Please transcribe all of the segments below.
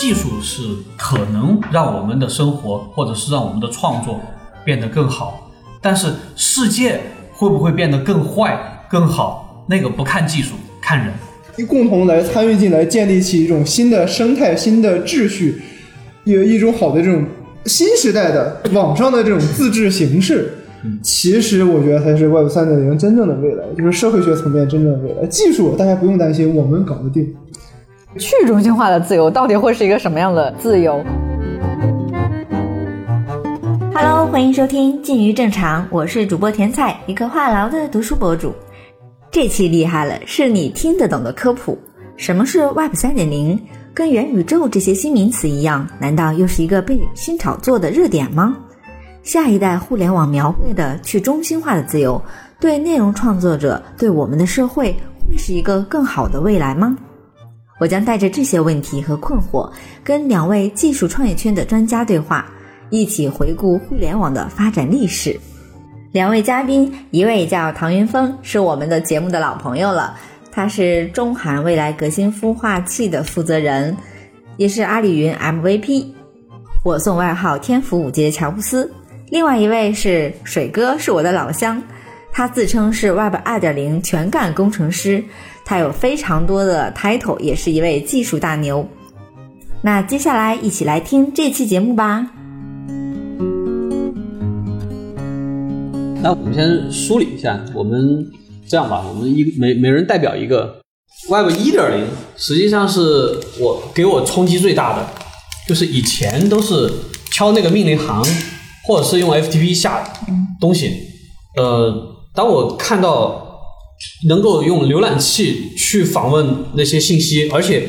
技术是可能让我们的生活或者是让我们的创作变得更好，但是世界会不会变得更坏、更好，那个不看技术，看人。共同来参与进来，建立起一种新的生态、新的秩序，有一种好的这种新时代的网上的这种自治形式。其实我觉得才是 Web 三点零真正的未来，就是社会学层面真正的未来。技术大家不用担心，我们搞得定。去中心化的自由到底会是一个什么样的自由？Hello，欢迎收听《近于正常》，我是主播甜菜，一个话痨的读书博主。这期厉害了，是你听得懂的科普。什么是 Web 三点零？跟元宇宙这些新名词一样，难道又是一个被新炒作的热点吗？下一代互联网描绘的去中心化的自由，对内容创作者，对我们的社会，会是一个更好的未来吗？我将带着这些问题和困惑，跟两位技术创业圈的专家对话，一起回顾互联网的发展历史。两位嘉宾，一位叫唐云峰，是我们的节目的老朋友了，他是中韩未来革新孵化器的负责人，也是阿里云 MVP，我送外号天府五阶乔布斯。另外一位是水哥，是我的老乡，他自称是 Web 二点零全干工程师，他有非常多的 title，也是一位技术大牛。那接下来一起来听这期节目吧。那我们先梳理一下，我们这样吧，我们一每每人代表一个 Web 一点零，实际上是我给我冲击最大的，就是以前都是敲那个命令行。或者是用 FTP 下东西，呃，当我看到能够用浏览器去访问那些信息，而且，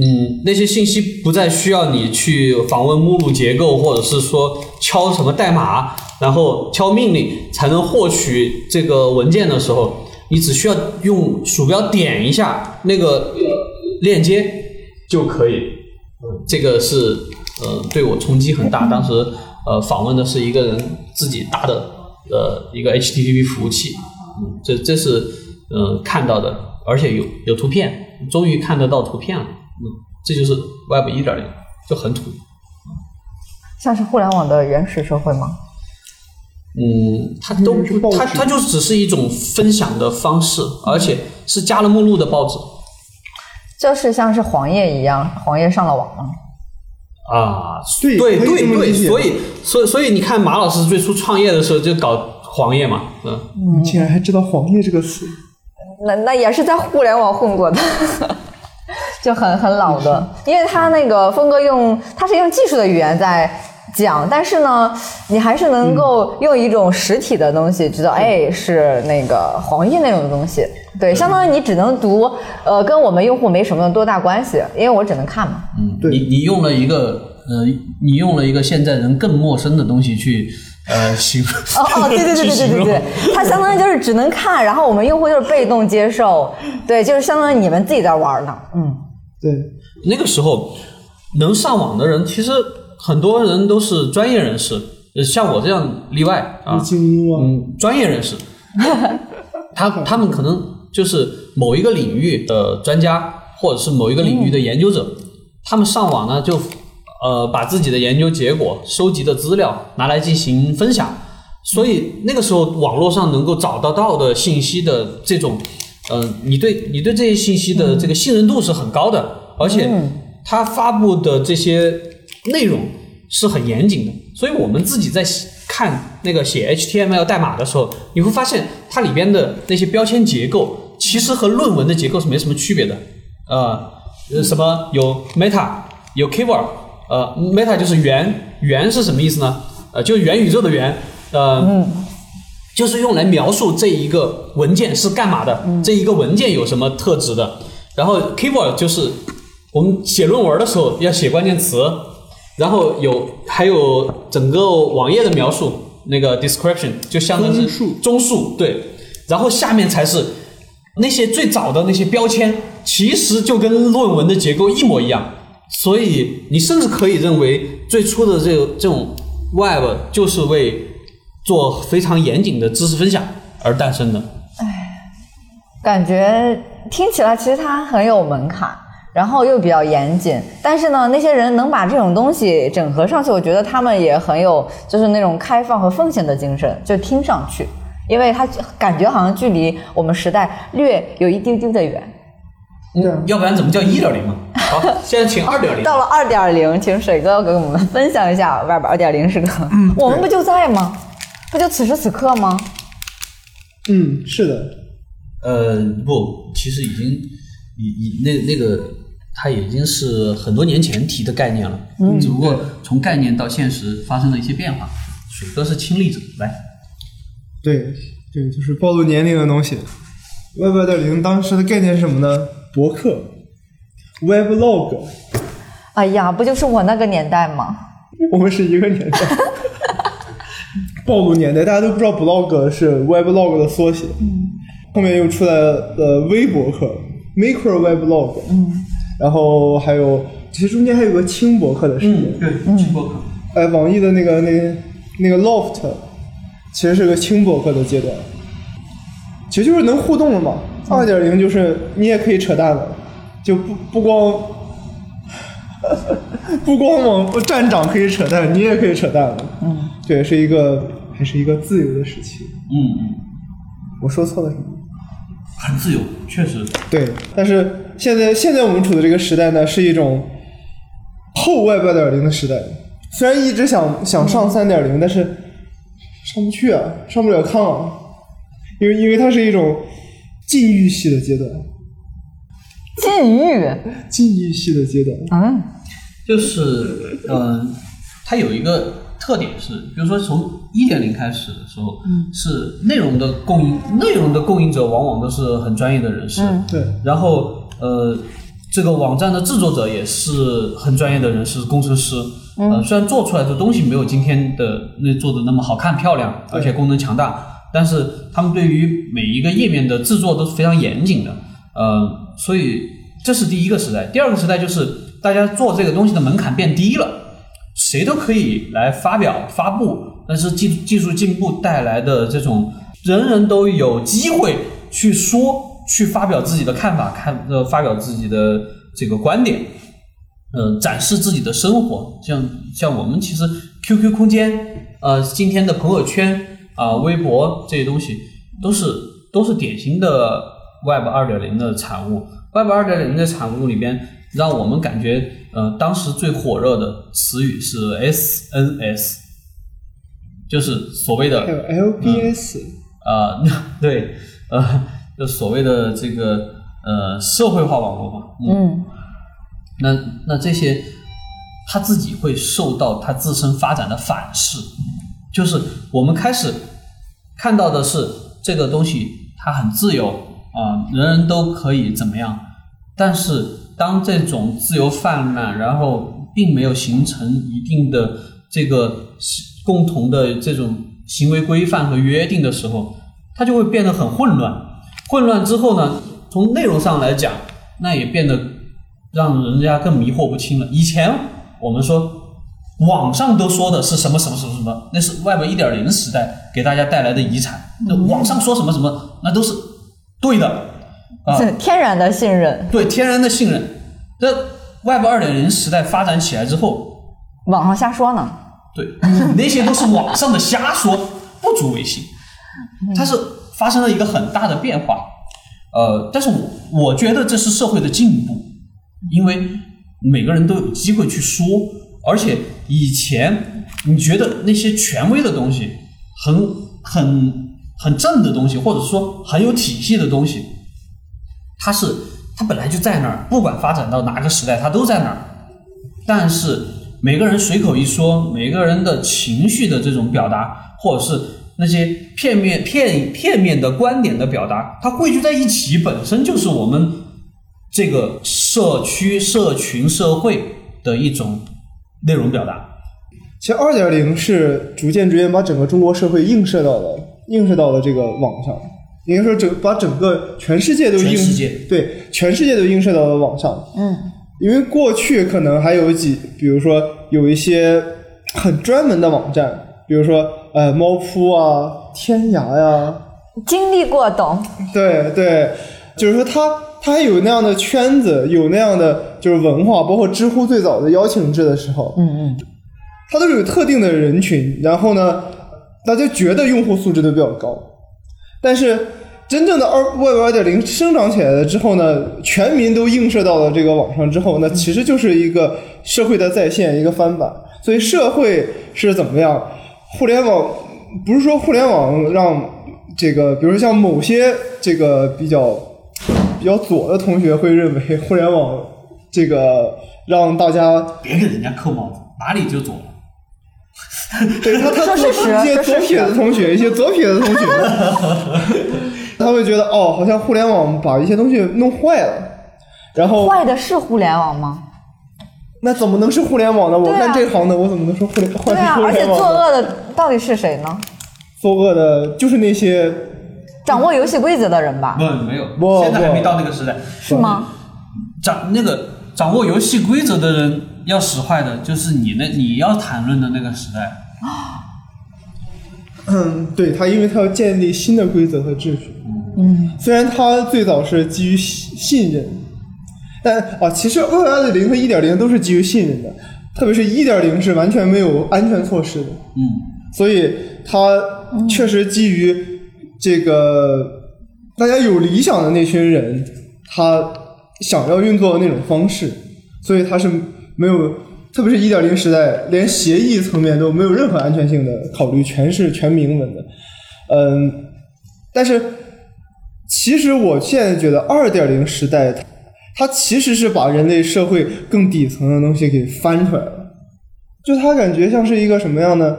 嗯，那些信息不再需要你去访问目录结构，或者是说敲什么代码，然后敲命令才能获取这个文件的时候，你只需要用鼠标点一下那个链接就可以。这个是呃对我冲击很大，当时。呃，访问的是一个人自己搭的呃一个 HTTP 服务器，嗯，这这是呃看到的，而且有有图片，终于看得到图片了，嗯，这就是 Web 一点零，就很土，像是互联网的原始社会吗？嗯，它都它它就只是一种分享的方式，而且是加了目录的报纸，就是像是黄页一样，黄页上了网吗？啊，对对对对，所以所以所以你看，马老师最初创业的时候就搞黄页嘛，嗯，你竟然还知道黄页这个词？那那也是在互联网混过的，就很很老的，因为他那个峰哥用他是用技术的语言在讲，但是呢，你还是能够用一种实体的东西知道，哎，是那个黄页那种东西，对，相当于你只能读，呃，跟我们用户没什么多大关系，因为我只能看嘛，嗯，你你用了一个。呃，你用了一个现在人更陌生的东西去，呃，形哦哦，对对对对对对 对，它相当于就是只能看，然后我们用户就是被动接受，对，就是相当于你们自己在玩呢，嗯，对。那个时候能上网的人，其实很多人都是专业人士，像我这样例外啊，嗯，专业人士，他 他们可能就是某一个领域的专家，或者是某一个领域的研究者，他们上网呢就。呃，把自己的研究结果、收集的资料拿来进行分享，所以那个时候网络上能够找得到的信息的这种，呃，你对你对这些信息的这个信任度是很高的，而且他发布的这些内容是很严谨的，所以我们自己在看那个写 HTML 代码的时候，你会发现它里边的那些标签结构其实和论文的结构是没什么区别的，呃，什么有 meta，有 keyword。呃，meta 就是元，元是什么意思呢？呃，就是元宇宙的元，呃，就是用来描述这一个文件是干嘛的，这一个文件有什么特质的。然后 keyword 就是我们写论文的时候要写关键词，然后有还有整个网页的描述，那个 description 就相当于中述，对。然后下面才是那些最早的那些标签，其实就跟论文的结构一模一样。所以，你甚至可以认为，最初的这个这种 Web 就是为做非常严谨的知识分享而诞生的。哎，感觉听起来其实它很有门槛。然后又比较严谨。但是呢，那些人能把这种东西整合上去，我觉得他们也很有就是那种开放和奉献的精神，就听上去，因为他感觉好像距离我们时代略有一丢丢的远。对啊要不然怎么叫一点零嘛？好，现在请二点零。到了二点零，请水哥给我们分享一下外边二点零是个，我们不就在吗？不就此时此刻吗？嗯，是的，呃，不，其实已经，已已那那个，它已经是很多年前提的概念了，嗯，只不过从概念到现实发生了一些变化。水哥是亲历者，来，对对，就是暴露年龄的东西。Web 二点零当时的概念是什么呢？博客，Weblog，哎呀，不就是我那个年代吗？我们是一个年代。暴露年代，大家都不知道 blog 是 weblog 的缩写。嗯，后面又出来了呃微博客 micro weblog。嗯，然后还有其实中间还有个轻博客的时间。对，轻博客，哎，网易的那个那个那个 loft，其实是个轻博客的阶段，其实就是能互动了嘛。二点零就是你也可以扯淡了，就不不光 不光往站长可以扯淡，你也可以扯淡了。嗯，对，是一个还是一个自由的时期。嗯嗯，我说错了什么？很自由，确实，对，但是现在现在我们处的这个时代呢，是一种后 Web 二点零的时代。虽然一直想想上三点零，但是上不去啊，上不了炕啊，因为因为它是一种禁欲系的阶段，禁欲，禁欲系的阶段。啊，就是嗯、它有一个特点是，比如说从一点零开始的时候，嗯，是内容的供应，内容的供应者往往都是很专业的人士，嗯。对，然后呃，这个网站的制作者也是很专业的人是，工程师。呃，虽然做出来的东西没有今天的那做的那么好看漂亮，而且功能强大，但是他们对于每一个页面的制作都是非常严谨的。呃，所以这是第一个时代。第二个时代就是大家做这个东西的门槛变低了，谁都可以来发表发布，但是技技术进步带来的这种人人都有机会去说、去发表自己的看法、看呃发表自己的这个观点，呃，展示自己的生活。像像我们其实 QQ 空间、呃今天的朋友圈啊、微博这些东西，都是都是典型的 Web 二点零的产物。Web 二点零的产物里边，让我们感觉呃当时最火热的词语是 SNS，就是所谓的 LBS，、啊、对，呃，就所谓的这个呃社会化网络嘛，嗯，那那这些他自己会受到他自身发展的反噬，就是我们开始看到的是这个东西它很自由啊、人人都可以怎么样，但是当这种自由泛滥，然后并没有形成一定的这个共同的这种行为规范和约定的时候，它就会变得很混乱。混乱之后呢，从内容上来讲，那也变得让人家更迷惑不清了。以前我们说网上都说的是什么什么什么什么，那是 Web 一点零时代给大家带来的遗产。那网上说什么什么，那都是对的啊，是天然的信任，对天然的信任。这 Web 二点零时代发展起来之后，网上瞎说呢。对你那些都是网上的瞎说，不足为信。它是发生了一个很大的变化，呃，但是我我觉得这是社会的进步，因为每个人都有机会去说，而且以前你觉得那些权威的东西，很很很正的东西，或者说很有体系的东西，它是它本来就在那儿，不管发展到哪个时代，它都在那儿。但是每个人随口一说，每个人的情绪的这种表达，或者是那些片面、片片面的观点的表达，它汇聚在一起，本身就是我们这个社区、社群、社会的一种内容表达。其实二点零是逐渐逐渐把整个中国社会映射到了映射到了这个网上，应该说整把整个全世界都映全世界对全世界都映射到了网上。嗯，因为过去可能还有几，比如说有一些很专门的网站，比如说呃猫扑啊、天涯呀、经历过懂，对对，就是说他他还有那样的圈子，有那样的就是文化，包括知乎最早的邀请制的时候，嗯嗯，它都是有特定的人群，然后呢，大家觉得用户素质都比较高，但是真正的二 Web 二点零生长起来了之后呢，全民都映射到了这个网上之后，那其实就是一个社会的再现，一个翻版。所以社会是怎么样？互联网不是说互联网让这个，比如说像某些这个比较比较左的同学会认为互联网这个让大家别给人家扣帽子，哪里就左了。对他，他说事实一些左撇子同学，一些左撇子同学，他会觉得哦，好像互联网把一些东西弄坏了，然后坏的是互联网吗？那怎么能是互联网呢？我干这行的，我怎么能说互联网对啊，而且？作恶的到底是谁呢？作恶的就是那些掌握游戏规则的人吧？不，没有，现在还没到那个时代。是吗？掌那个掌握游戏规则的人要使坏的，就是你那你要谈论的那个时代。嗯，对他，因为他要建立新的规则和秩序。嗯，虽然他最早是基于信信任，但啊，其实二点零和一点零都是基于信任的，特别是一点零是完全没有安全措施的。嗯，所以它确实基于这个大家有理想的那群人，他想要运作的那种方式，所以它是没有，特别是一点零时代，连协议层面都没有任何安全性的考虑，全是全明文的。嗯，但是其实我现在觉得二点零时代，它它其实是把人类社会更底层的东西给翻出来了。就它感觉像是一个什么样呢？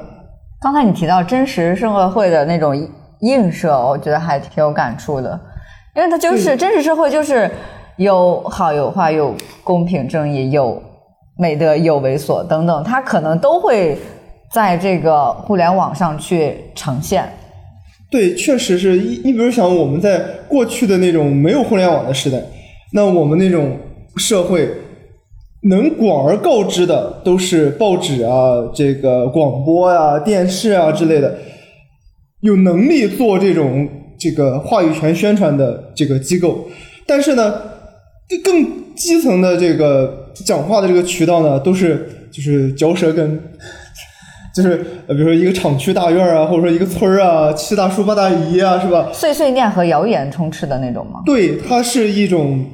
刚才你提到真实社会的那种映射，我觉得还挺有感触的，因为它就是真实社会，就是有好有坏，有公平正义，有美德，有猥琐等等，它可能都会在这个互联网上去呈现。对，确实是你你比如想我们在过去的那种没有互联网的时代，那我们那种社会能广而告之的都是报纸啊、这个广播啊、电视啊之类的，有能力做这种这个话语权宣传的这个机构，但是呢，更基层的这个讲话的这个渠道呢，都是就是嚼舌根。就是呃，比如说一个厂区大院啊，或者说一个村儿啊，七大叔八大姨啊，是吧？碎碎念和谣言充斥的那种吗？对，它是一种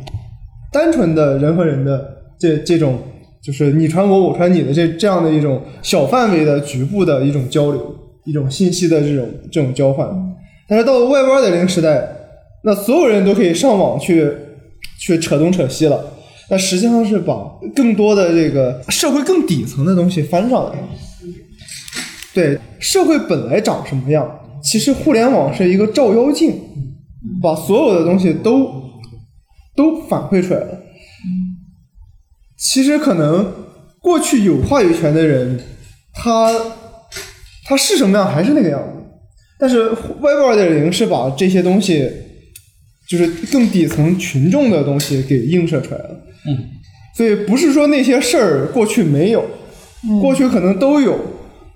单纯的人和人的这这种，就是你传我，我传你的这这样的一种小范围的局部的一种交流，一种信息的这种这种交换。但是到了 Web 二点零时代，那所有人都可以上网去去扯东扯西了。那实际上是把更多的这个社会更底层的东西翻上来。对，社会本来长什么样，其实互联网是一个照妖镜，把所有的东西都都反馈出来了。其实可能过去有话语权的人，他他是什么样还是那个样子，但是 Web 二点零是把这些东西，就是更底层群众的东西给映射出来了。嗯，所以不是说那些事儿过去没有，过去可能都有，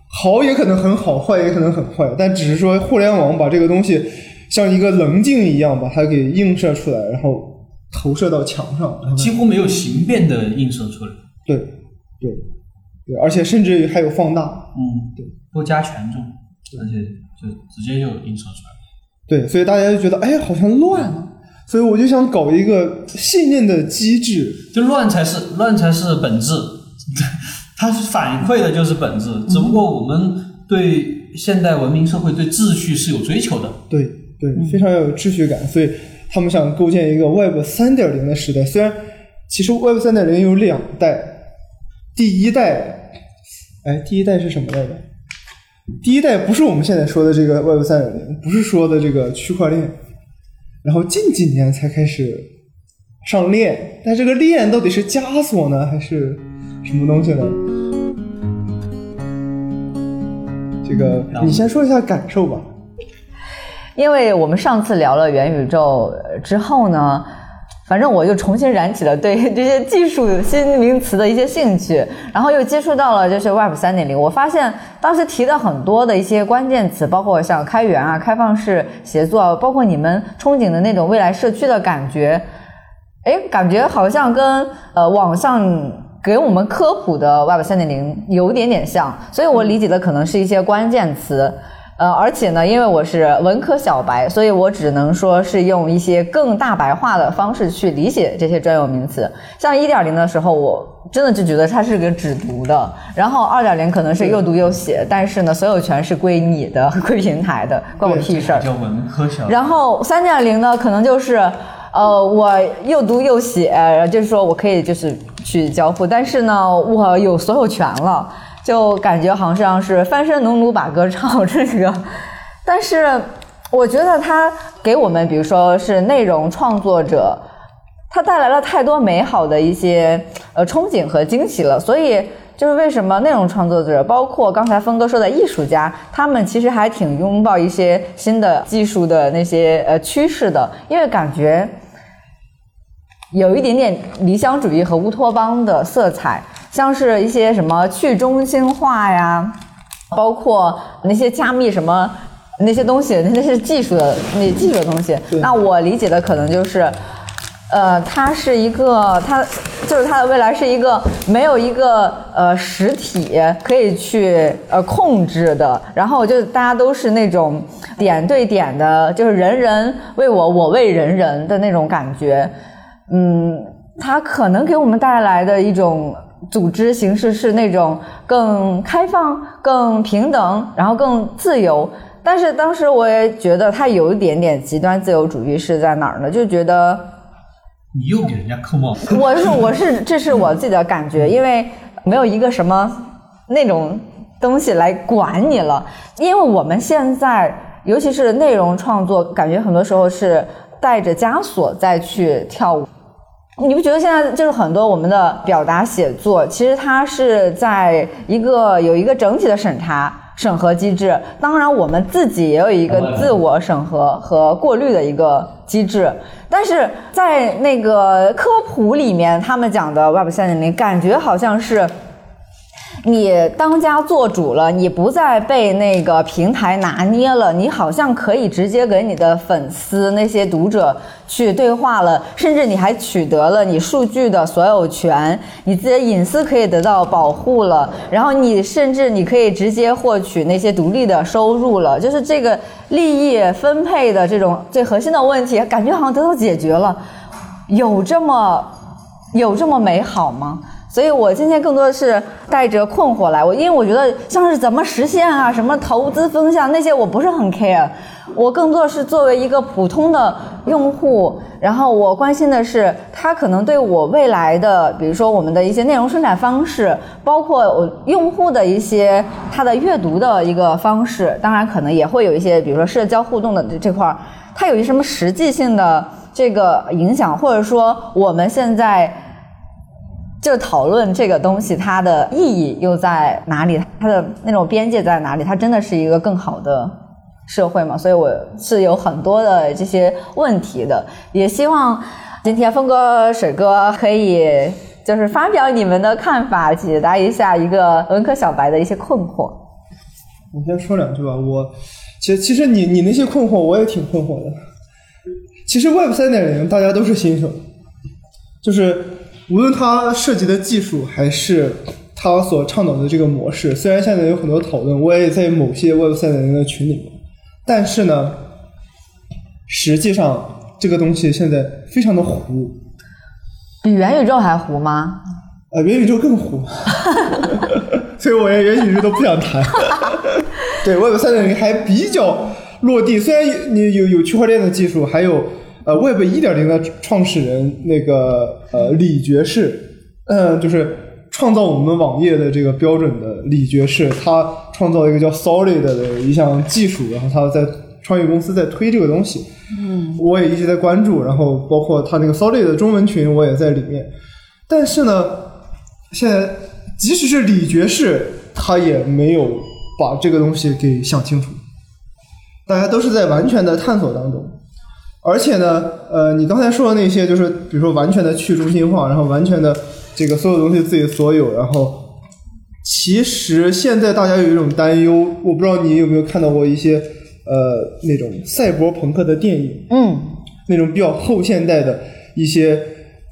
好也可能很好，坏也可能很坏，但只是说互联网把这个东西像一个棱镜一样把它给映射出来，然后投射到墙上。几乎没有形变的映射出来。对对对，而且甚至还有放大。嗯，对，多加权重，而且就直接就映射出来。对，所以大家就觉得哎，好像乱了。所以我就想搞一个信念的机制。就乱才是乱才是本质，它反馈的就是本质。只不过我们对现代文明社会对秩序是有追求的。对对，非常要有秩序感，所以他们想构建一个 Web 三点零的时代。虽然其实 Web 三点零有两代，第一代，哎，第一代是什么来着？第一代不是我们现在说的这个 Web 三点零，不是说的这个区块链，然后近几年才开始上链，但这个链到底是枷锁呢，还是什么东西呢？这个你先说一下感受吧。因为我们上次聊了元宇宙之后呢，反正我又重新燃起了对这些技术新名词的一些兴趣，然后又接触到了就是 Web 三点零。我发现当时提的很多的一些关键词，包括像开源啊、开放式协作啊，包括你们憧憬的那种未来社区的感觉，哎，感觉好像跟呃网上给我们科普的 Web 三点零有点点像，所以我理解的可能是一些关键词。呃，而且呢，因为我是文科小白，所以我只能说是用一些更大白话的方式去理解这些专有名词。像一点零的时候，我真的就觉得它是个只读的，然后二点零可能是又读又写，但是呢，所有权是归你的，归平台的，关我屁事儿。叫文科小。然后三点零呢，可能就是，呃，我又读又写，就是说我可以就是去交付，但是呢，我有所有权了。就感觉好像是翻身农奴把歌唱这个，但是我觉得它给我们，比如说是内容创作者，它带来了太多美好的一些呃憧憬和惊喜了。所以就是为什么内容创作者，包括刚才峰哥说的艺术家，他们其实还挺拥抱一些新的技术的那些呃趋势的，因为感觉有一点点理想主义和乌托邦的色彩。像是一些什么去中心化呀，包括那些加密什么那些东西，那些技术的那技术的东西。那我理解的可能就是，呃，它是一个，它就是它的未来是一个没有一个呃实体可以去呃控制的，然后就大家都是那种点对点的，就是人人为我，我为人人的那种感觉。嗯，它可能给我们带来的一种。组织形式是那种更开放、更平等，然后更自由。但是当时我也觉得他有一点点极端自由主义是在哪儿呢？就觉得你又给人家扣帽子。我是我是这是我自己的感觉，因为没有一个什么那种东西来管你了。因为我们现在尤其是内容创作，感觉很多时候是带着枷锁再去跳舞。你不觉得现在就是很多我们的表达写作，其实它是在一个有一个整体的审查审核机制，当然我们自己也有一个自我审核和过滤的一个机制，但是在那个科普里面，他们讲的 Web 三点零，感觉好像是。你当家做主了，你不再被那个平台拿捏了，你好像可以直接跟你的粉丝那些读者去对话了，甚至你还取得了你数据的所有权，你自己的隐私可以得到保护了，然后你甚至你可以直接获取那些独立的收入了，就是这个利益分配的这种最核心的问题，感觉好像得到解决了，有这么有这么美好吗？所以我今天更多的是带着困惑来，我因为我觉得像是怎么实现啊，什么投资风向那些我不是很 care，我更多是作为一个普通的用户，然后我关心的是它可能对我未来的，比如说我们的一些内容生产方式，包括我用户的一些他的阅读的一个方式，当然可能也会有一些，比如说社交互动的这这块儿，它有一什么实际性的这个影响，或者说我们现在。就讨论这个东西，它的意义又在哪里？它的那种边界在哪里？它真的是一个更好的社会吗？所以我是有很多的这些问题的，也希望今天峰哥、水哥可以就是发表你们的看法，解答一下一个文科小白的一些困惑。我先说两句吧，我其实其实你你那些困惑我也挺困惑的。其实 Web 三点零大家都是新手，就是。无论它涉及的技术，还是它所倡导的这个模式，虽然现在有很多讨论，我也在某些 Web 三点零的群里面，但是呢，实际上这个东西现在非常的糊，比元宇宙还糊吗？呃，元宇宙更糊，所以我连元宇宙都不想谈。对，Web 三点零还比较落地，虽然你有有区块链的技术，还有。呃，Web 一点零的创始人那个呃李爵士，嗯，就是创造我们网页的这个标准的李爵士，他创造一个叫 Solid 的一项技术，然后他在创业公司在推这个东西，嗯，我也一直在关注，然后包括他那个 Solid 的中文群我也在里面，但是呢，现在即使是李爵士，他也没有把这个东西给想清楚，大家都是在完全的探索当中。而且呢，呃，你刚才说的那些，就是比如说完全的去中心化，然后完全的这个所有东西自己所有，然后其实现在大家有一种担忧，我不知道你有没有看到过一些呃那种赛博朋克的电影，嗯，那种比较后现代的一些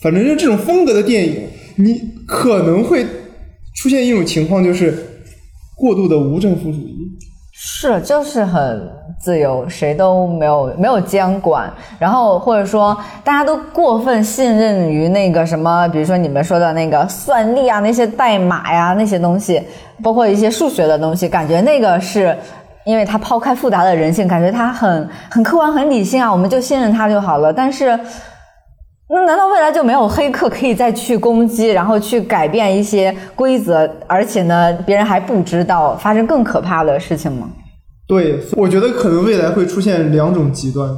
反正就这种风格的电影，你可能会出现一种情况，就是过度的无政府主义。是，就是很自由，谁都没有没有监管，然后或者说大家都过分信任于那个什么，比如说你们说的那个算力啊，那些代码呀、那些东西，包括一些数学的东西，感觉那个是因为它抛开复杂的人性，感觉它很很客观、很理性啊，我们就信任它就好了。但是，那难道未来就没有黑客可以再去攻击，然后去改变一些规则，而且呢，别人还不知道，发生更可怕的事情吗？对，我觉得可能未来会出现两种极端，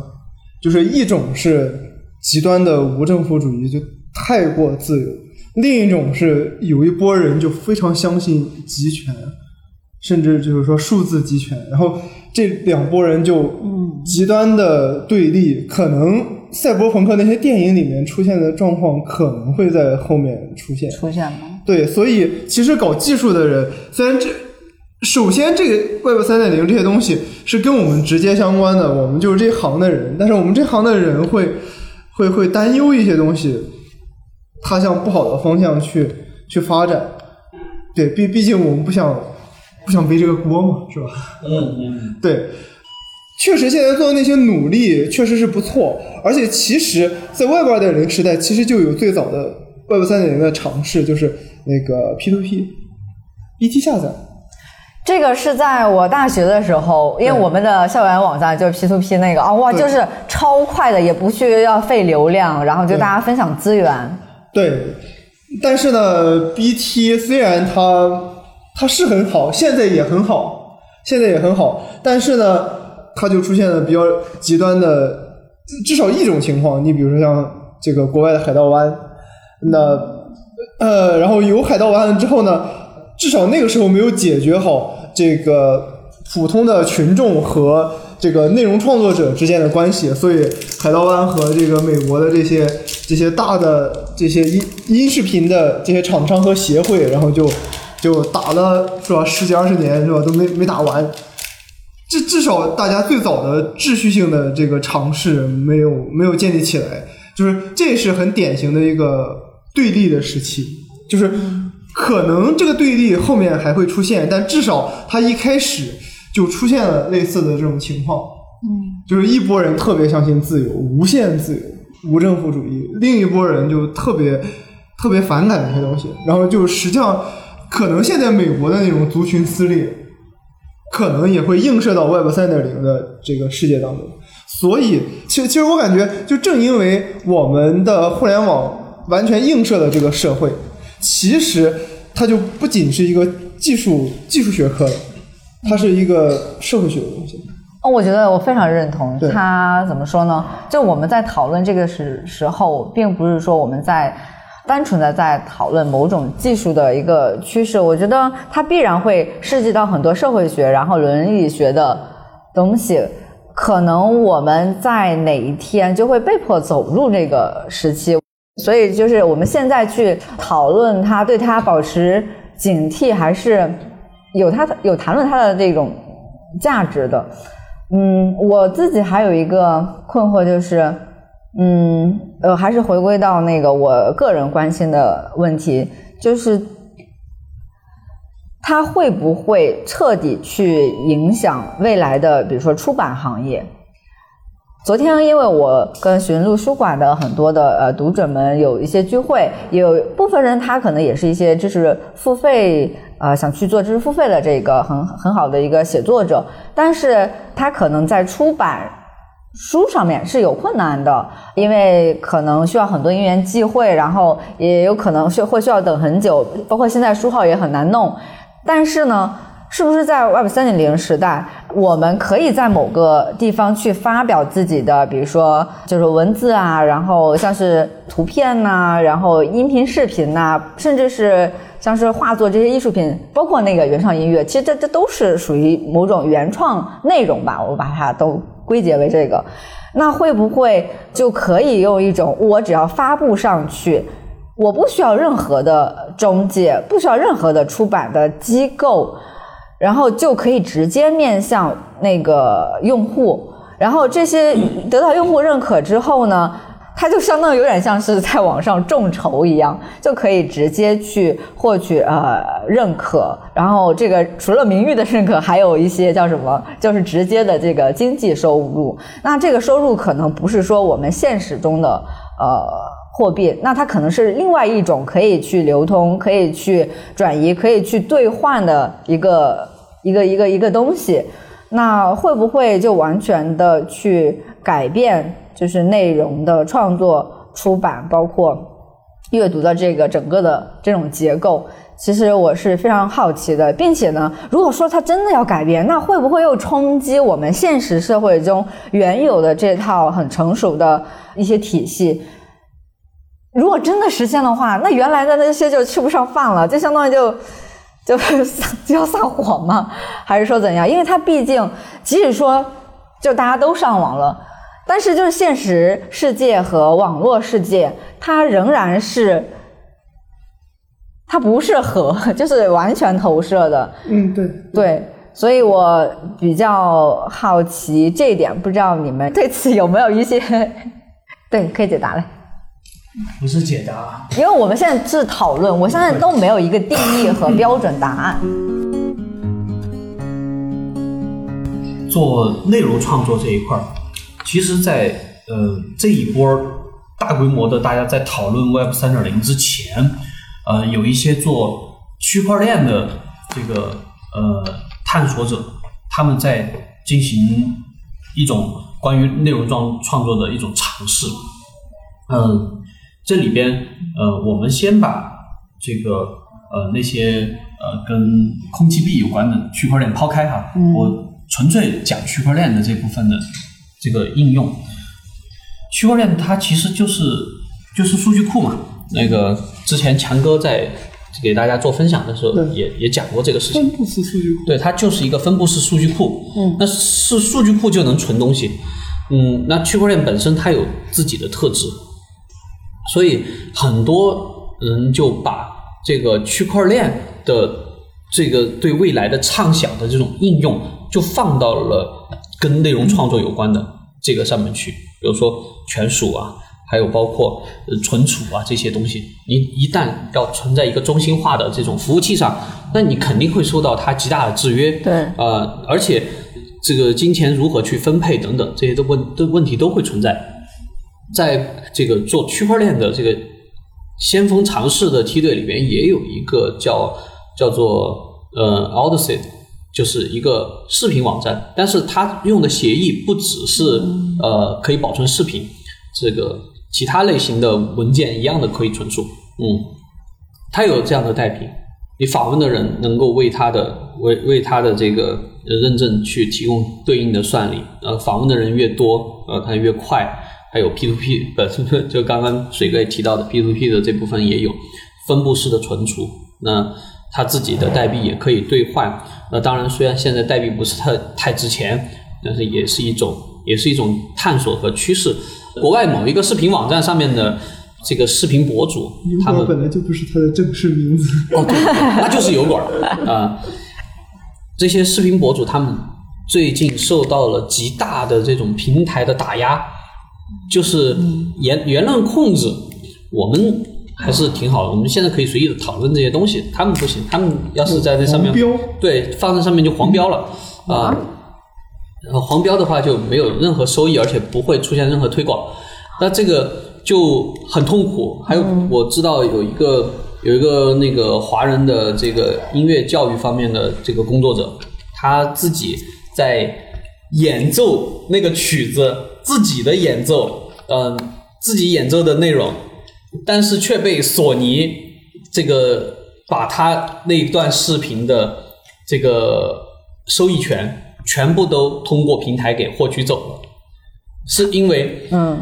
就是一种是极端的无政府主义，就太过自由；另一种是有一波人就非常相信集权，甚至就是说数字集权，然后这两拨人就极端的对立，可能赛博朋克那些电影里面出现的状况可能会在后面出现。出现吗？对，所以其实搞技术的人，虽然这首先这个 Web 三点零这些东西是跟我们直接相关的，我们就是这行的人，但是我们这行的人会会会担忧一些东西，它向不好的方向去去发展。对，毕毕竟我们不想不想背这个锅嘛，是吧？嗯嗯，对，确实现在做的那些努力确实是不错，而且其实，在 Web 二点零时代，其实就有最早的 Web 三点零的尝试，就是那个 P to P、BT 下载。这个是在我大学的时候，因为我们的校园网站就是 P to P 那个啊，哇，就是超快的，也不需要费流量，然后就大家分享资源。对，但是呢，BT 虽然它它是很好，现在也很好，现在也很好，但是呢，它就出现了比较极端的，至少一种情况。你比如说像这个国外的海盗湾，那呃，然后有海盗湾了之后呢，至少那个时候没有解决好这个普通的群众和这个内容创作者之间的关系，所以海盗湾和这个美国的这些这些大的这些音音视频的这些厂商和协会，然后就就打了是吧十几二十年是吧都没没打完，至至少大家最早的秩序性的这个尝试没有没有建立起来，就是这是很典型的一个对立的时期，就是可能这个对立后面还会出现，但至少它一开始就出现了类似的这种情况，嗯，就是一拨人特别相信自由，无限自由，无政府主义，另一拨人就特别特别反感这些东西，然后就实际上可能现在美国的那种族群撕裂。可能也会映射到 Web 三点零的这个世界当中。所以，其实其实我感觉，就正因为我们的互联网完全映射了这个社会，其实它就不仅是一个技术技术学科了，它是一个社会学的东西。哦，我觉得我非常认同对他怎么说呢？就我们在讨论这个时时候，并不是说我们在单纯的在讨论某种技术的一个趋势，我觉得它必然会涉及到很多社会学，然后伦理学的东西。可能我们在哪一天就会被迫走入这个时期，所以就是我们现在去讨论它，对它保持警惕，还是有它有谈论它的这种价值的。嗯，我自己还有一个困惑就是，嗯，呃，还是回归到那个我个人关心的问题，就是它会不会彻底去影响未来的，比如说出版行业？昨天，因为我跟寻路书馆的很多的呃读者们有一些聚会，有部分人他可能也是一些知识付费呃想去做知识付费的这个很很好的一个写作者，但是他可能在出版书上面是有困难的，因为可能需要很多因缘际会，然后也有可能需会需要等很久，包括现在书号也很难弄。但是呢，是不是在 Web 三点零时代，我们可以在某个地方去发表自己的，比如说就是文字啊，然后像是图片呐、然后音频、视频呐、甚至是像是画作这些艺术品，包括那个原创音乐，其实这这都是属于某种原创内容吧，我把它都归结为这个。那会不会就可以用一种我只要发布上去？我不需要任何的中介，不需要任何的出版的机构，然后就可以直接面向那个用户，然后这些得到用户认可之后呢，它就相当于有点像是在网上众筹一样，就可以直接去获取呃认可，然后这个除了名誉的认可，还有一些叫什么，就是直接的这个经济收入。那这个收入可能不是说我们现实中的呃货币，那它可能是另外一种可以去流通、可以去转移、可以去兑换的一个一个一个一个东西。那会不会就完全的去改变，就是内容的创作、出版，包括阅读的这个整个的这种结构？其实我是非常好奇的，并且呢，如果说它真的要改变，那会不会又冲击我们现实社会中原有的这套很成熟的一些体系？如果真的实现的话，那原来的那些就吃不上饭了，就相当于就。就 就要撒谎吗？还是说怎样？因为它毕竟，即使说就大家都上网了，但是就是现实世界和网络世界，它仍然是它不是和，就是完全投射的。嗯，对对，所以我比较好奇这一点，不知道你们对此有没有一些 对可以解答嘞？不是解答，因为我们现在是讨论，我现在都没有一个定义和标准答案。做内容创作这一块儿，其实在，呃这一波大规模的大家在讨论 Web 三点零之前，呃有一些做区块链的这个呃探索者，他们在进行一种关于内容创创作的一种尝试，嗯。这里边，呃，我们先把这个呃那些呃跟空气币有关的区块链抛开哈，我纯粹讲区块链的这部分的这个应用。区块链它其实就是就是数据库嘛。那个之前强哥在给大家做分享的时候，也也讲过这个事情。分布式数据库。对，它就是一个分布式数据库。嗯。那是数据库就能存东西。嗯。那区块链本身它有自己的特质。所以很多人就把这个区块链的这个对未来的畅想的这种应用，就放到了跟内容创作有关的这个上面去。比如说权属啊，还有包括存储啊这些东西，你一旦要存在一个中心化的这种服务器上，那你肯定会受到它极大的制约。对，呃，而且这个金钱如何去分配等等这些的问的问题都会存在。在这个做区块链的这个先锋尝试的梯队里边，也有一个叫叫做呃 Odyssey，就是一个视频网站，但是它用的协议不只是呃可以保存视频，这个其他类型的文件一样的可以存储。嗯，它有这样的代币，你访问的人能够为他的为为他的这个认证去提供对应的算力，呃，访问的人越多，呃，它越快。还有 P to P 本身就刚刚水哥也提到的 P to P 的这部分也有分布式的存储，那它自己的代币也可以兑换。那当然，虽然现在代币不是太太值钱，但是也是一种也是一种探索和趋势。国外某一个视频网站上面的这个视频博主，他们本来就不是他的正式名字哦，对，那就是油管啊。这些视频博主他们最近受到了极大的这种平台的打压。就是言言论控制，我们还是挺好的。我们现在可以随意的讨论这些东西，他们不行。他们要是在这上面，对，放在上面就黄标了啊。然后黄标的话就没有任何收益，而且不会出现任何推广。那这个就很痛苦。还有我知道有一个有一个那个华人的这个音乐教育方面的这个工作者，他自己在演奏那个曲子。自己的演奏，嗯，自己演奏的内容，但是却被索尼这个把他那段视频的这个收益权全部都通过平台给获取走了，是因为嗯，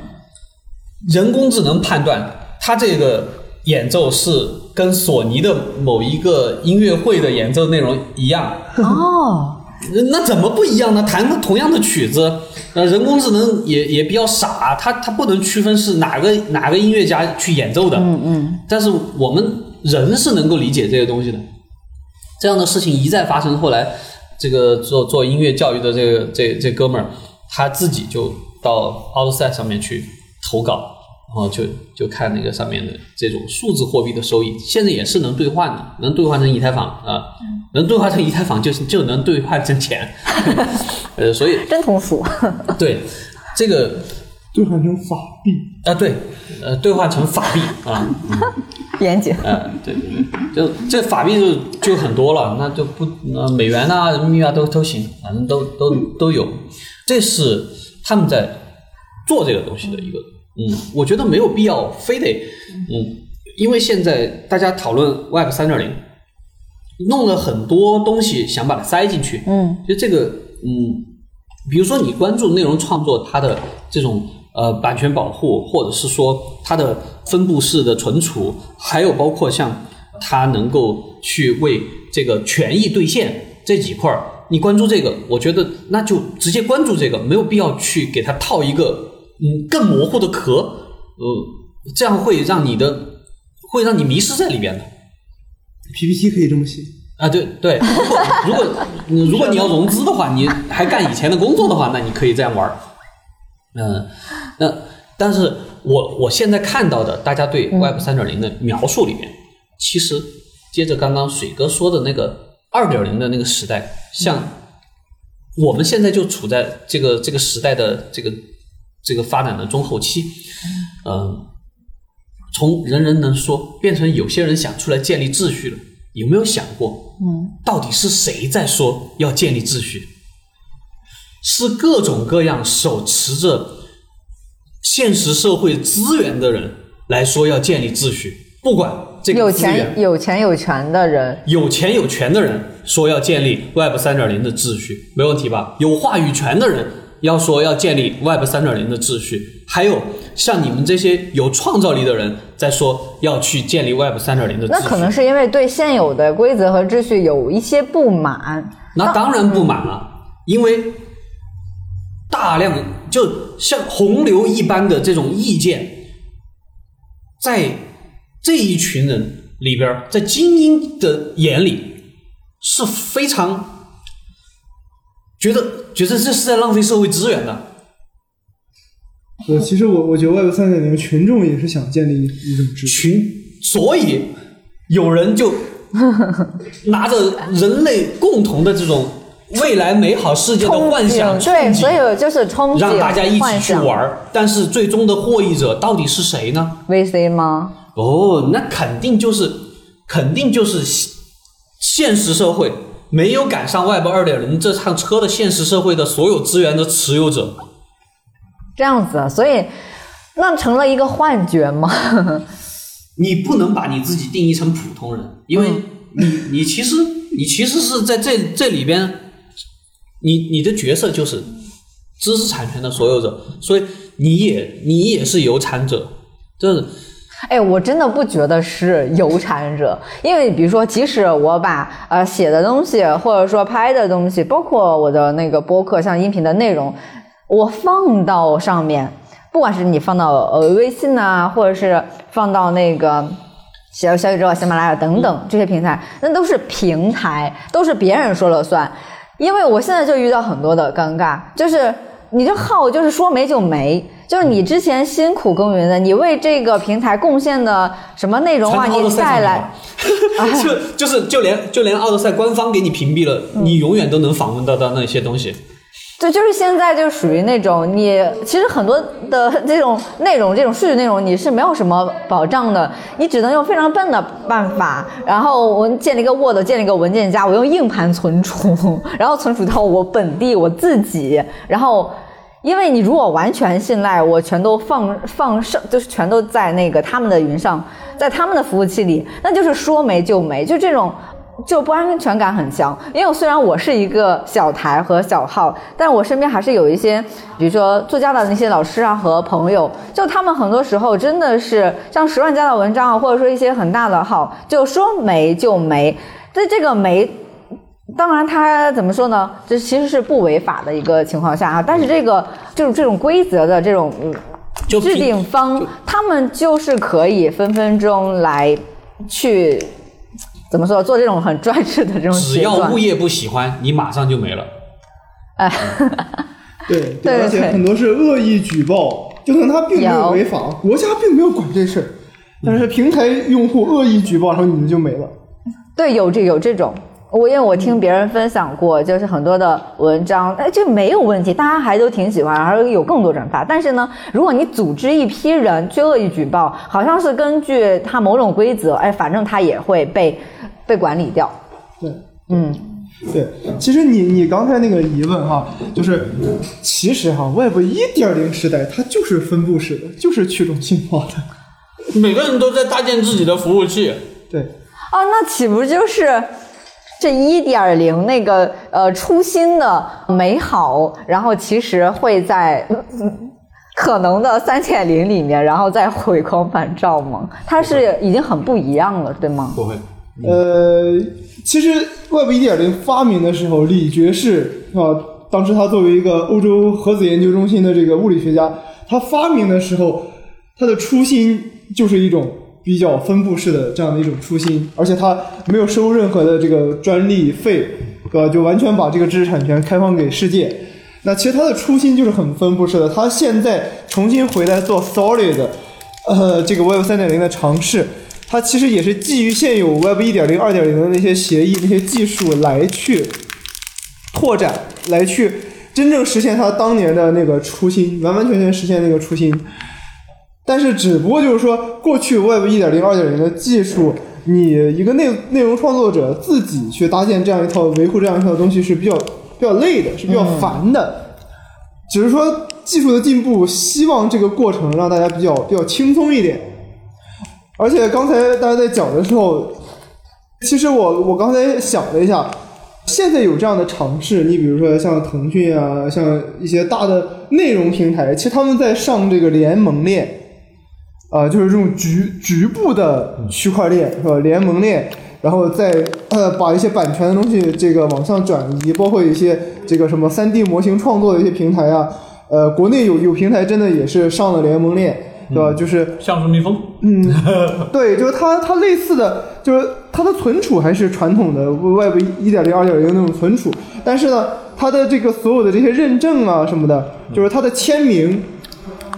人工智能判断他这个演奏是跟索尼的某一个音乐会的演奏内容一样哦。那怎么不一样呢？弹同样的曲子，呃，人工智能也也比较傻，它它不能区分是哪个哪个音乐家去演奏的。嗯嗯。但是我们人是能够理解这些东西的。这样的事情一再发生，后来这个做做音乐教育的这个这这哥们儿，他自己就到奥德赛上面去投稿，然后就就看那个上面的这种数字货币的收益，现在也是能兑换的，能兑换成以太坊啊，能兑换成以太坊就是就能兑换成钱，呃，所以真通俗。对 这个兑换成法币，啊对，呃，兑换成法币啊，严谨。嗯，对对对，就这法币就就很多了，那就不呃美元啊、人民币啊都都行，反正都都都有。这是他们在做这个东西的一个，嗯，我觉得没有必要非得，嗯，因为现在大家讨论 Web 三点零，弄了很多东西想把它塞进去，嗯，就这个，嗯，比如说你关注内容创作，它的这种呃版权保护，或者是说它的分布式的存储，还有包括像它能够去为这个权益兑现这几块儿，你关注这个，我觉得那就直接关注这个，没有必要去给它套一个嗯更模糊的壳，呃，这样会让你的会让你迷失在里边的。PPT 可以这么写。啊，对对，如果如果嗯如果你要融资的话，你还干以前的工作的话，那你可以这样玩儿。嗯，那但是我我现在看到的，大家对 Web 三点零的描述里面，其实接着刚刚水哥说的那个二点零的那个时代，像我们现在就处在这个这个时代的这个这个发展的中后期，嗯、从人人能说变成有些人想出来建立秩序了，有没有想过？嗯，到底是谁在说要建立秩序？是各种各样手持着现实社会资源的人来说要建立秩序，不管这个资源钱有钱有权的人，有钱有权的人说要建立 Web 三点零的秩序，没问题吧？有话语权的人要说要建立 Web 三点零的秩序，还有像你们这些有创造力的人在说要去建立 Web 三点零的秩序，那可能是因为对现有的规则和秩序有一些不满。那当然不满了，因为大量就像洪流一般的这种意见，在这一群人里边，在精英的眼里是非常觉得觉得这是在浪费社会资源的。我，其实我我觉得 Web 三点零群众也是想建立一一种秩序。群，所以有人就 拿着人类共同的这种未来美好世界的幻想，对，所以就是憧憬，让大家一起去玩儿，但是最终的获益者到底是谁呢？VC 吗？哦，那肯定就是，肯定就是现现实社会没有赶上外部二点零这趟车的现实社会的所有资源的持有者。这样子，所以那成了一个幻觉吗？你不能把你自己定义成普通人，因为你你其实你其实是在这这里边，你你的角色就是知识产权的所有者，所以你也你也是有产者，这哎，我真的不觉得是有产者，因为比如说，即使我把呃写的东西，或者说拍的东西，包括我的那个播客，像音频的内容，我放到上面，不管是你放到呃微信呐、或者是放到那个小小宇宙、喜马拉雅等等这些平台，那都是平台，都是别人说了算。因为我现在就遇到很多的尴尬，就是你这号就是说没就没，就是你之前辛苦耕耘的，你为这个平台贡献的什么内容啊，你再来，上就就是就连就连奥德赛官方给你屏蔽了，嗯。你永远都能访问到的那些东西。对就是现在就属于那种你其实很多的这种内容，这种数据内容你是没有什么保障的，你只能用非常笨的办法，然后我建了一个 Word，建了一个文件夹，我用硬盘存储，然后存储到我本地我自己，然后。因为你如果完全信赖，我全都放放上，就是全都在那个他们的云上，在他们的服务器里，那就是说没就没，就这种就不安全感很强。因为虽然我是一个小台和小号，但我身边还是有一些，比如说作家的那些老师啊和朋友，就他们很多时候真的是像十万加的文章啊，或者说一些很大的号，就说没就没，在这个没。当然，他怎么说呢？这其实是不违法的一个情况下啊，但是这个就是这种规则的这种嗯制定方，他们就是可以分分钟来去怎么说做这种很专制的这种只要物。业不喜欢，你马上就没了。哎，对对对而且很多是恶意举报，就可能它并没有有违法，国家并没有管这事儿，但是平台用户恶意举报，然后你们就没了。对，有这有这种。我因为我听别人分享过，就是很多的文章，哎，这没有问题，大家还都挺喜欢，而有更多转发。但是呢，如果你组织一批人去恶意举报，好像是根据他某种规则，哎，反正他也会被被管理掉。对，嗯，对，其实你你刚才那个疑问哈，就是其实哈，Web 一点零时代它就是分布式的，就是去中心化的。每个人都在搭建自己的服务器，对，啊，那岂不就是这一点零那个呃初心的美好，然后其实会在、嗯可能的三点零里面，然后再回光返照吗？它是已经很不一样了，对吗？不会。呃，其实 Web 一点零发明的时候，李爵士啊，当时他作为一个欧洲核子研究中心的这个物理学家，他发明的时候，他的初心就是一种比较分布式的这样的一种初心，而且他没有收任何的这个专利费，对吧？就完全把这个知识产权开放给世界。那其实他的初心就是很分布式的，他现在重新回来做 Solid，呃，这个 Web 三点零的尝试，它其实也是基于现有 Web 一点零、二点零的那些协议、那些技术来去拓展，来去真正实现它当年的那个初心，完完全全实现那个初心。但是只不过就是说，过去 Web 一点零、二点零的技术，你一个内内容创作者自己去搭建这样一套、维护这样一套东西是比较比较累的，是比较烦的。只是说技术的进步，希望这个过程让大家比较比较轻松一点。而且刚才大家在讲的时候，其实我我刚才想了一下，现在有这样的尝试，你比如说像腾讯啊，像一些大的内容平台，其实他们在上这个联盟链，啊、就是这种局局部的区块链是吧？联盟链，然后再呃把一些版权的东西这个往上转移，包括一些这个什么三 D 模型创作的一些平台啊，呃，国内有有平台真的也是上了联盟链，对吧？就是像素蜜蜂，嗯，对，就是它它类似的，就是它的存储还是传统的 Web 一点零、二点零那种存储，但是呢，它的这个所有的这些认证啊什么的，就是它的签名，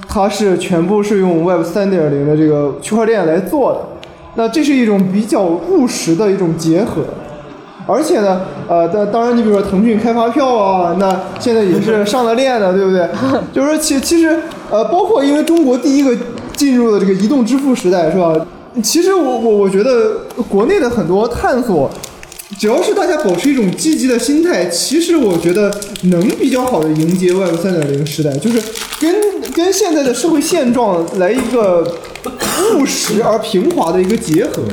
它是全部是用 Web 三点零的这个区块链来做的。那这是一种比较务实的一种结合，而且呢，呃，当当然，你比如说腾讯开发票啊，那现在也是上了链的，对不对？就是说其其实呃，包括因为中国第一个进入了这个移动支付时代，是吧？其实我我我觉得国内的很多探索，只要是大家保持一种积极的心态，其实我觉得能比较好的迎接 Web 三点零时代，就是跟跟现在的社会现状来一个务实而平滑的一个结合。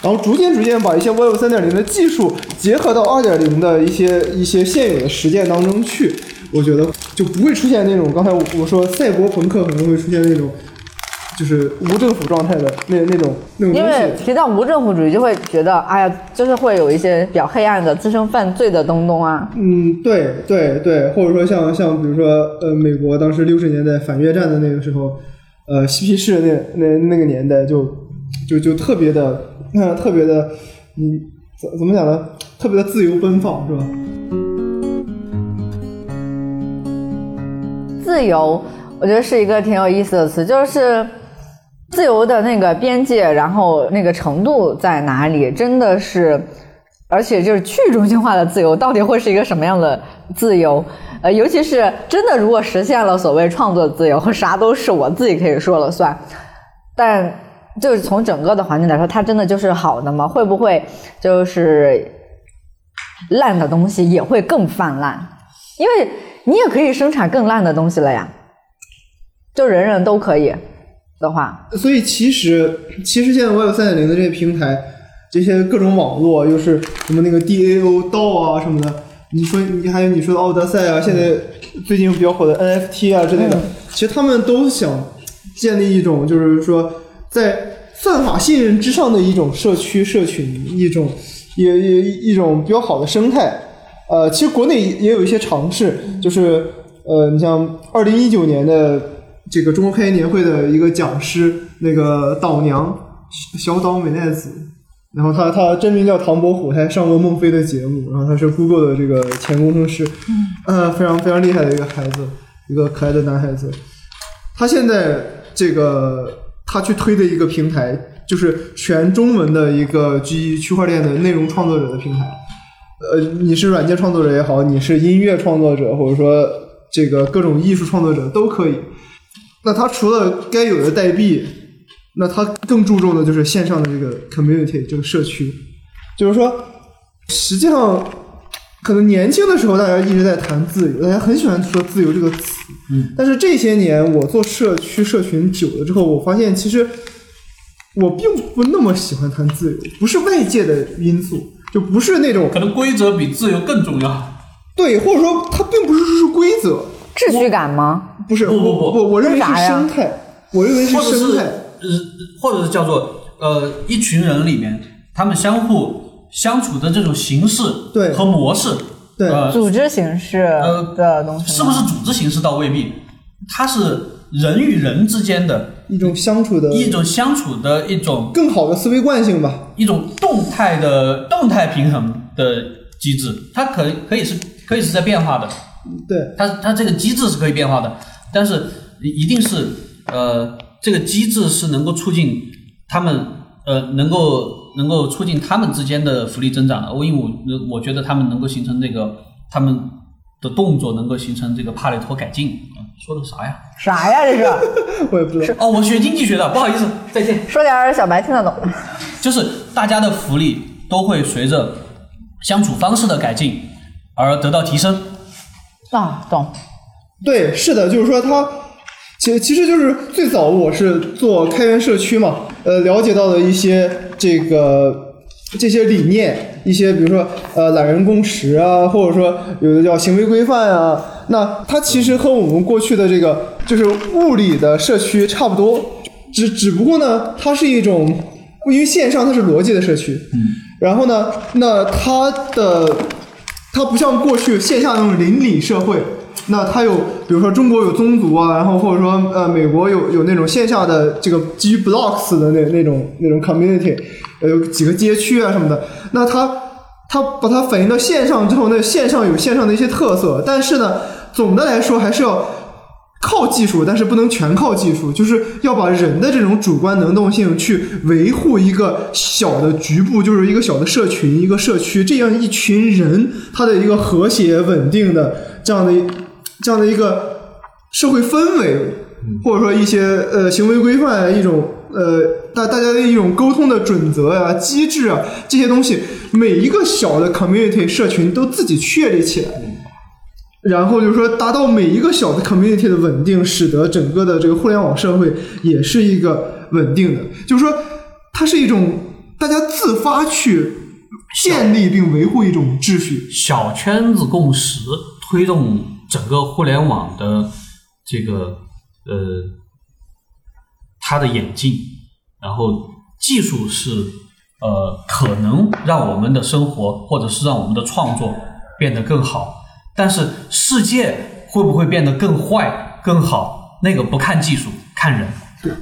然后逐渐逐渐把一些 Web 三点零的技术结合到二点零的一些一些现有的实践当中去，我觉得就不会出现那种刚才我我说赛博朋克可能会出现那种就是无政府状态的那那种那种因东西。为提到无政府主义，就会觉得，哎呀，就是会有一些比较黑暗的滋生犯罪的东东啊。嗯，对对对，或者说像像比如说呃，美国当时六十年代反越战的那个时候，呃，嬉皮士那那那个年代就就就特别的，嗯、特别的，嗯，怎怎么讲呢？特别的自由奔放，是吧？自由，我觉得是一个挺有意思的词，就是自由的那个边界，然后那个程度在哪里，真的是，而且就是去中心化的自由，到底会是一个什么样的自由？呃，尤其是真的如果实现了所谓创作自由，啥都是我自己可以说了算，但就是从整个的环境来说，它真的就是好的吗？会不会就是烂的东西也会更泛滥？因为你也可以生产更烂的东西了呀，就人人都可以的话，所以其实其实现在 Web 三点零的这些平台，这些各种网络，又是什么那个 DAO、DAO 啊什么的，你说你还有你说的奥德赛啊，现在最近比较火的 NFT 啊之类的，其实他们都想建立一种就是说在算法信任之上的一种社区社群，一种也也一种比较好的生态。呃，其实国内也有一些尝试，就是呃，你像二零一九年的这个中国开业年会的一个讲师，那个岛娘小岛美奈子，然后她她真名叫唐伯虎，他还上过孟非的节目，然后她是 Google 的这个前工程师，呃，非常非常厉害的一个孩子，一个可爱的男孩子。他现在这个他去推的一个平台，就是全中文的一个基于区块链的内容创作者的平台。呃，你是软件创作者也好，你是音乐创作者，或者说这个各种艺术创作者都可以。那他除了该有的代币，那他更注重的就是线上的这个 community 这个社区。就是说，实际上可能年轻的时候大家一直在谈自由，大家很喜欢说自由这个词。嗯，但是这些年我做社区社群久了之后，我发现其实我并不那么喜欢谈自由，不是外界的因素，就不是那种可能规则比自由更重要。对，或者说它并不是说是规则，秩序感吗？不是不不不。我我我认为是生态，我认为是或者是生态。呃，或者是叫做呃一群人里面，他们相互相处的这种形式对。和模式，对。呃，组织形式的东西吗？是不是组织形式倒未必，它是人与人之间的一种相处的一种相处的一种更好的思维惯性吧。一种动态的动态平衡的机制，它可以可以是可以是在变化的，对，它它这个机制是可以变化的，但是一定是呃这个机制是能够促进他们呃能够能够促进他们之间的福利增长的。我因为我我觉得他们能够形成这个他们的动作能够形成这个帕累托改进。啊说的啥呀？啥呀？这是 我也不知道。哦，我学经济学的，不好意思，再见。说点小白听得懂的。就是大家的福利都会随着相处方式的改进而得到提升。啊，懂。对，是的，就是说他，其其实就是最早我是做开源社区嘛，呃，了解到的一些这个这些理念，一些比如说呃懒人共识啊，或者说有的叫行为规范啊，那它其实和我们过去的这个就是物理的社区差不多，只只不过呢，它是一种因为线上它是逻辑的社区，嗯，然后呢，那它的它不像过去线下那种邻里社会，那它有，比如说中国有宗族啊，然后或者说呃美国有有那种线下的这个基于 blocks 的那那种那种 community，呃有几个街区啊什么的，那它它把它反映到线上之后，那线上有线上的一些特色，但是呢，总的来说还是要。靠技术，但是不能全靠技术，就是要把人的这种主观能动性去维护一个小的局部，就是一个小的社群、一个社区，这样一群人他的一个和谐稳定的这样的这样的一个社会氛围，或者说一些呃行为规范，一种呃大大家的一种沟通的准则呀、机制啊这些东西，每一个小的 community 社群都自己确立起来。然后就是说，达到每一个小的 community 的稳定，使得整个的这个互联网社会也是一个稳定的。就是说，它是一种大家自发去建立并维护一种秩序。小圈子共识推动整个互联网的这个呃它的演进，然后技术是呃可能让我们的生活或者是让我们的创作变得更好，但是世界会不会变得更坏更好，那个不看技术，看人。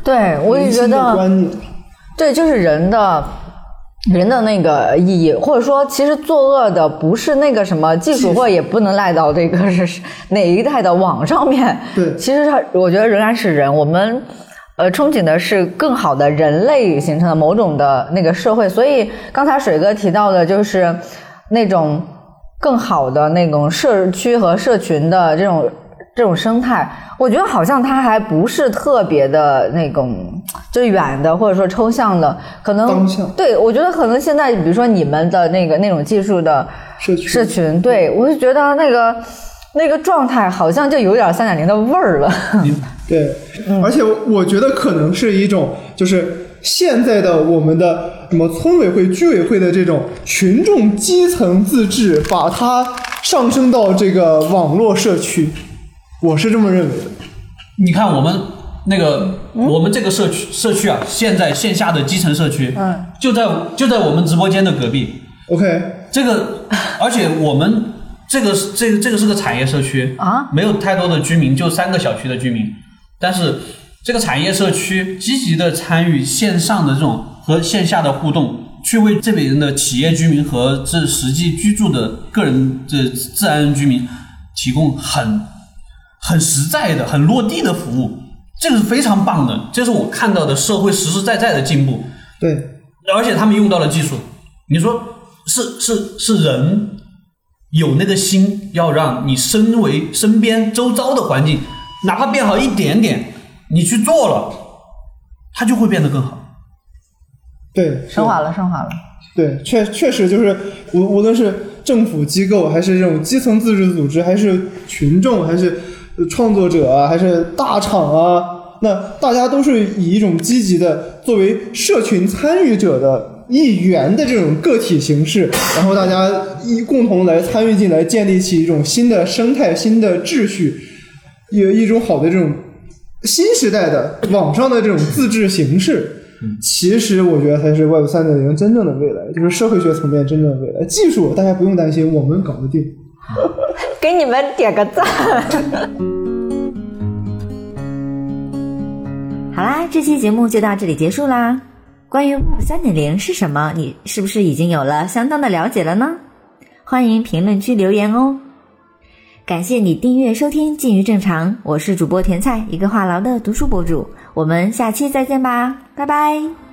对，我也觉得，对，就是人的。人的那个意义，或者说，其实作恶的不是那个什么技术，或也不能赖到这个是哪一代的网上面。对其实它，我觉得仍然是人。我们呃憧憬的是更好的人类形成的某种的那个社会。所以刚才水哥提到的，就是那种更好的那种社区和社群的这种这种生态，我觉得好像它还不是特别的那种就远的，或者说抽象的，可能对我觉得可能现在比如说你们的那个那种技术的社群，对我就觉得那个那个状态好像就有点三点零的味儿了。对，而且我觉得可能是一种，就是现在的我们的什么村委会、居委会的这种群众基层自治，把它上升到这个网络社区，我是这么认为的。你看我们那个、我们这个社区社区啊，现在线下的基层社区，嗯，就在就在我们直播间的隔壁。OK，这个，而且我们这个是这个这个是个产业社区啊，没有太多的居民，就三个小区的居民，但是这个产业社区积极的参与线上的这种和线下的互动，去为这里人的企业居民和这实际居住的个人这自然人居民提供很很实在的、很落地的服务。这个是非常棒的，这是我看到的社会实实在在的进步。对，而且他们用到了技术，你说是是是人有那个心，要让你身为身边周遭的环境，哪怕变好一点点，你去做了，它就会变得更好。对，升华了，升华了。对，确确实就是无无论是政府机构，还是这种基层自治组织，还是群众，还是呃创作者啊，还是大厂啊，那大家都是以一种积极的作为社群参与者的一员的这种个体形式，然后大家一共同来参与进来，建立起一种新的生态、新的秩序，有一种好的这种新时代的网上的这种自治形式。其实我觉得才是 Web 三点零真正的未来，就是社会学层面真正的未来。技术大家不用担心，我们搞得定。给你们点个赞。好啦，这期节目就到这里结束啦。关于 Web 三点零是什么，你是不是已经有了相当的了解了呢？欢迎评论区留言哦。感谢你订阅收听《近于正常》，我是主播甜菜，一个话痨的读书博主。我们下期再见吧，拜拜。